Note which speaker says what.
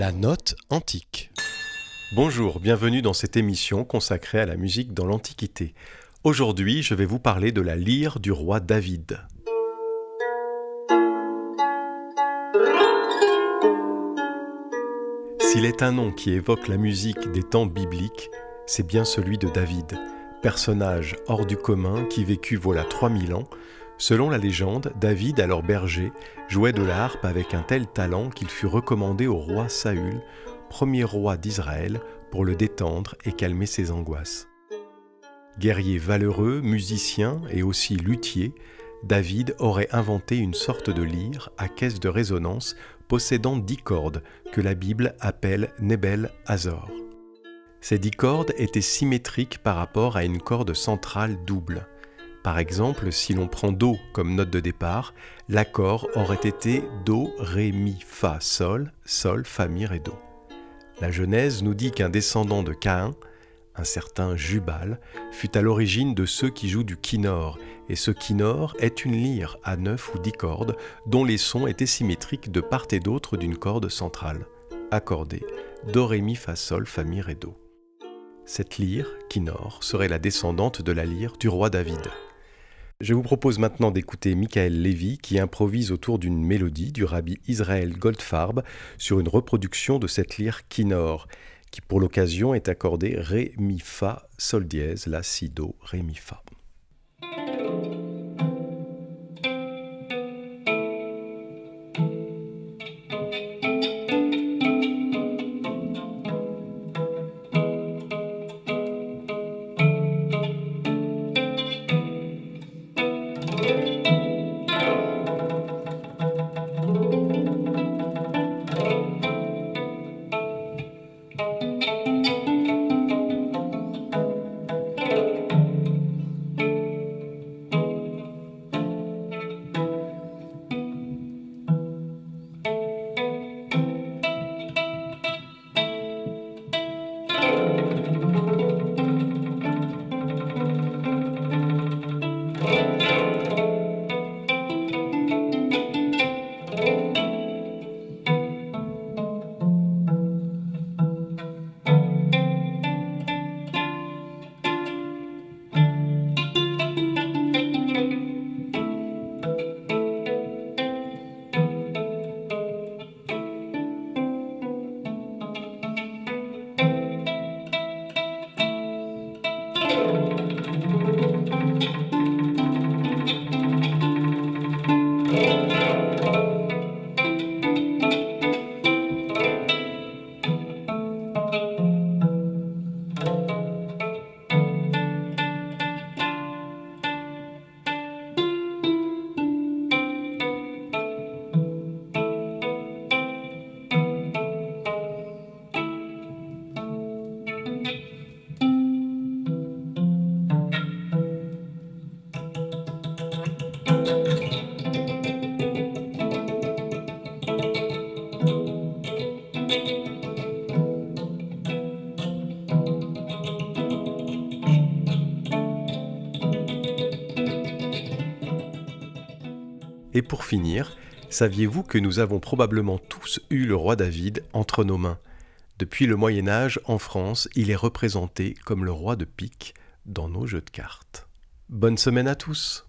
Speaker 1: La note antique. Bonjour, bienvenue dans cette émission consacrée à la musique dans l'Antiquité. Aujourd'hui, je vais vous parler de la lyre du roi David. S'il est un nom qui évoque la musique des temps bibliques, c'est bien celui de David, personnage hors du commun qui vécut voilà 3000 ans, Selon la légende, David, alors berger, jouait de la harpe avec un tel talent qu'il fut recommandé au roi Saül, premier roi d'Israël, pour le détendre et calmer ses angoisses. Guerrier valeureux, musicien et aussi luthier, David aurait inventé une sorte de lyre à caisse de résonance possédant dix cordes que la Bible appelle Nebel Azor. Ces dix cordes étaient symétriques par rapport à une corde centrale double. Par exemple, si l'on prend Do comme note de départ, l'accord aurait été Do, Ré, Mi, Fa, Sol, Sol, Fa, Mi, Ré, Do. La Genèse nous dit qu'un descendant de Caïn, un certain Jubal, fut à l'origine de ceux qui jouent du kinnor, et ce kinnor est une lyre à neuf ou dix cordes dont les sons étaient symétriques de part et d'autre d'une corde centrale, accordée, Do, Ré, Mi, Fa, Sol, Fa, Mi, Ré, Do. Cette lyre, kinnor, serait la descendante de la lyre du roi David. Je vous propose maintenant d'écouter Michael Levy qui improvise autour d'une mélodie du rabbi Israël Goldfarb sur une reproduction de cette lyre Kinor, qui pour l'occasion est accordée Ré, Mi, Fa, Sol dièse, La, Si, Do, Ré, Mi, Fa. Thank you. Et pour finir, saviez-vous que nous avons probablement tous eu le roi David entre nos mains? Depuis le Moyen Âge, en France, il est représenté comme le roi de pique dans nos jeux de cartes. Bonne semaine à tous